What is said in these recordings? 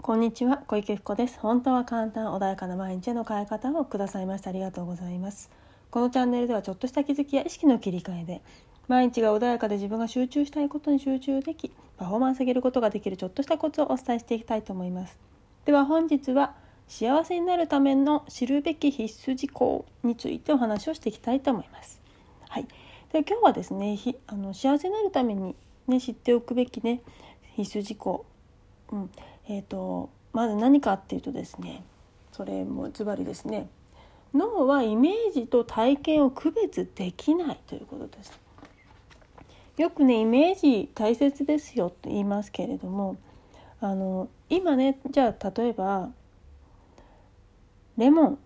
こんにちは小池子です。本当は簡単穏やかな毎日への変え方をくださいましてありがとうございます。このチャンネルではちょっとした気づきや意識の切り替えで毎日が穏やかで自分が集中したいことに集中できパフォーマンス上げることができるちょっとしたコツをお伝えしていきたいと思います。では本日は幸せになるための知るべき必須事項についてお話をしていきたいと思います。はい。で今日はですねひあの幸せになるためにね知っておくべきね必須事項。うん、えーと、まず何かっていうとですねそれもズバリですね脳はイメージと体験を区別できないということです。よくねイメージ大切ですよと言いますけれどもあの今ねじゃあ例えばレモン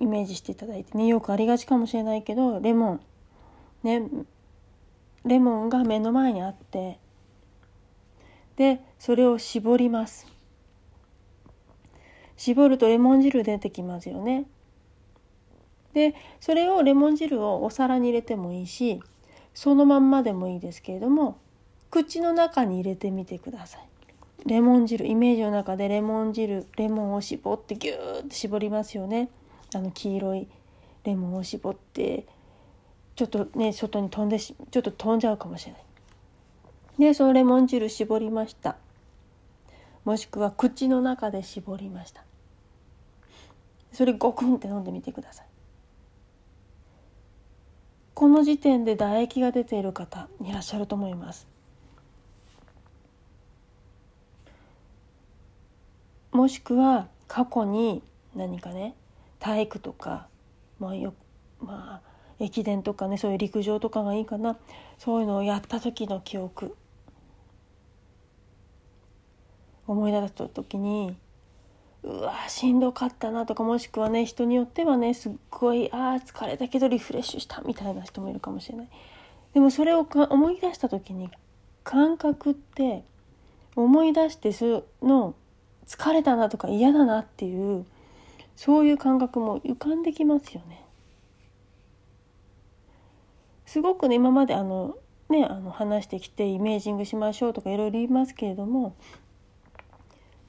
イメージしていただいてねよくありがちかもしれないけどレモンねレモンが目の前にあってでそれを絞ります絞るとレモン汁出てきますよね。でそれをレモン汁をお皿に入れてもいいしそのまんまでもいいですけれども口の中に入れてみてください。レモン汁イメージの中でレモン汁レモンを絞ってギューって絞りますよね。あの黄色いレモンを絞ってちょっとね外に飛んでしちょっと飛んじゃうかもしれない。でそのレモン汁絞りました。もしくは口の中で絞りました。それゴクンって飲んでみてください。この時点で唾液が出ている方いらっしゃると思います。もしくは過去に何かね体育とか、まあよまあ、駅伝とかねそういう陸上とかがいいかな。そういうのをやった時の記憶。思い出した時にうわしんどかったなとかもしくはね人によってはねすっごいあ疲れたけどリフレッシュしたみたいな人もいるかもしれないでもそれを思い出した時に感覚って思い出してその疲れたなとか嫌だなっていうそういう感覚も浮かんできますよね。すごくね今まであのねあの話してきてイメージングしましょうとかいろいろ言いますけれども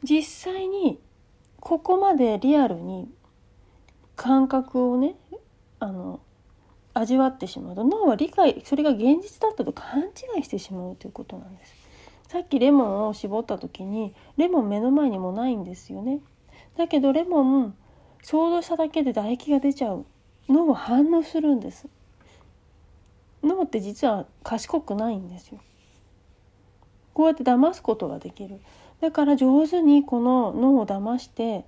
実際にここまでリアルに感覚をねあの味わってしまうと脳は理解それが現実だったと勘違いしてしまうということなんです。さっきレモンを絞った時にレモン目の前にもないんですよね。だけどレモン想像しただけで唾液が出ちゃう脳は反応するんです。脳って実は賢くないんですよ。こうやって騙すことができる。だから上手にこの脳を騙して、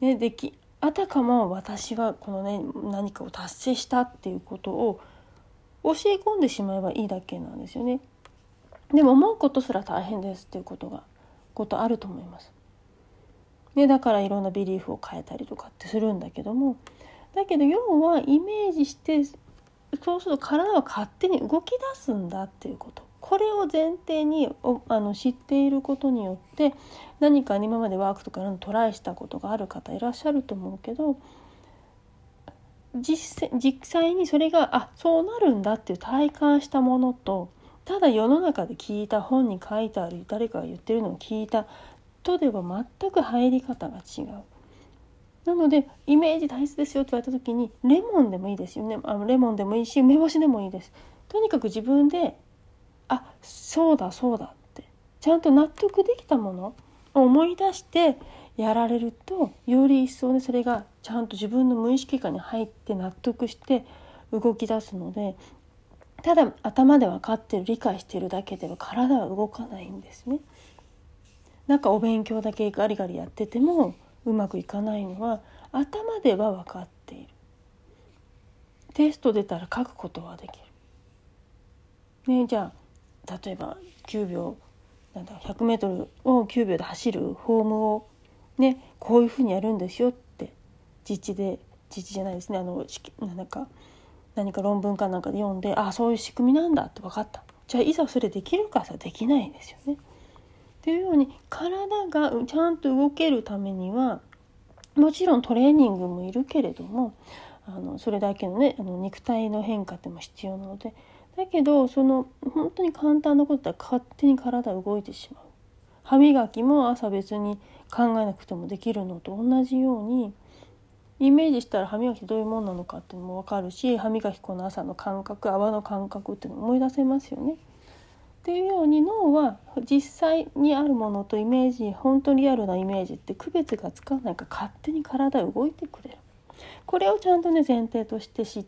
ね、できあたかも私はこのね何かを達成したっていうことを教え込んでしまえばいいだけなんですよね。でも思うことすら大変ですっていうことがことあると思います。ね、だからいろんなビリーフを変えたりとかってするんだけどもだけど要はイメージしてそうすると体は勝手に動き出すんだっていうことこれを前提にあの知っていることによって何か今までワークとかトライしたことがある方いらっしゃると思うけど実実際にそれがあそうなるんだっていう体感したものとただ世の中で聞いた本に書いてある誰かが言ってるのを聞いたとでは全く入り方が違う。なのでイメージ大切ですよって言われた時にレモンでもいいですよねあのレモンでもいいし梅干しでもいいです。とにかく自分であそうだそうだってちゃんと納得できたものを思い出してやられるとより一層ねそれがちゃんと自分の無意識下に入って納得して動き出すのでただ頭で分かってる理解してるだけでは体は動かないんですね。なんかお勉強だけガリガリやっててもうまくいかないのは頭では分かっている。テスト出たら書くことはできる。ねじゃあ例えば9秒なんだ 100m を9秒で走るフォームをねこういうふうにやるんですよって実地で実地じゃないですねあのなんか何か論文かなんかで読んでああそういう仕組みなんだって分かったじゃあいざそれできるかさできないんですよね。っていうように体がちゃんと動けるためにはもちろんトレーニングもいるけれどもあのそれだけのねあの肉体の変化っても必要なのでだけどその本当に簡単なことだったら勝手に体動いてしまう歯磨きも朝別に考えなくてもできるのと同じようにイメージしたら歯磨きどういうもんなのかっていうのも分かるし歯磨き粉の朝の感覚泡の感覚っていうの思い出せますよね。っていうように脳は実際にあるものとイメージ本当にリアルなイメージって区別がつかないか勝手に体動いてくれる。これをちゃんとね前提として知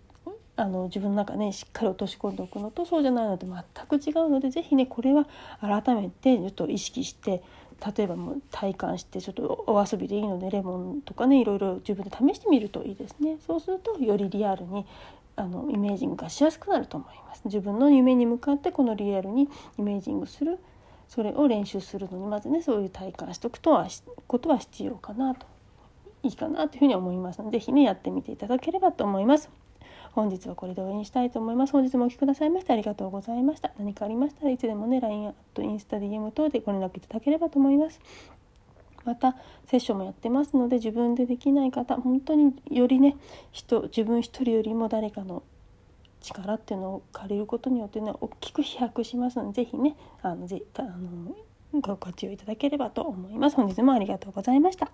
あの自分の中ねしっかり落とし込んでおくのとそうじゃないので全く違うので是非ねこれは改めてちょっと意識して例えばもう体感してちょっとお遊びでいいのでレモンとかねいろいろ自分で試してみるといいですね。そうするとよりリアルにあのイメージングがしやすくなると思います。自分の夢に向かってこのリアルにイメージングする。それを練習するのにまずねそういう体感しておくとはことは必要かなと。いいかなというふうに思いますので是非ねやってみていただければと思います。本日はこれで終わりにしたいと思います。本日もお聴きくださいましてありがとうございました。何かありましたらいつでもね、LINE とインスタ、DM 等でご連絡いただければと思います。またセッションもやってますので自分でできない方本当によりね人自分一人よりも誰かの力っていうのを借りることによってね大きく飛躍しますので是非ねあのぜあのご活用いただければと思います。本日もありがとうございました。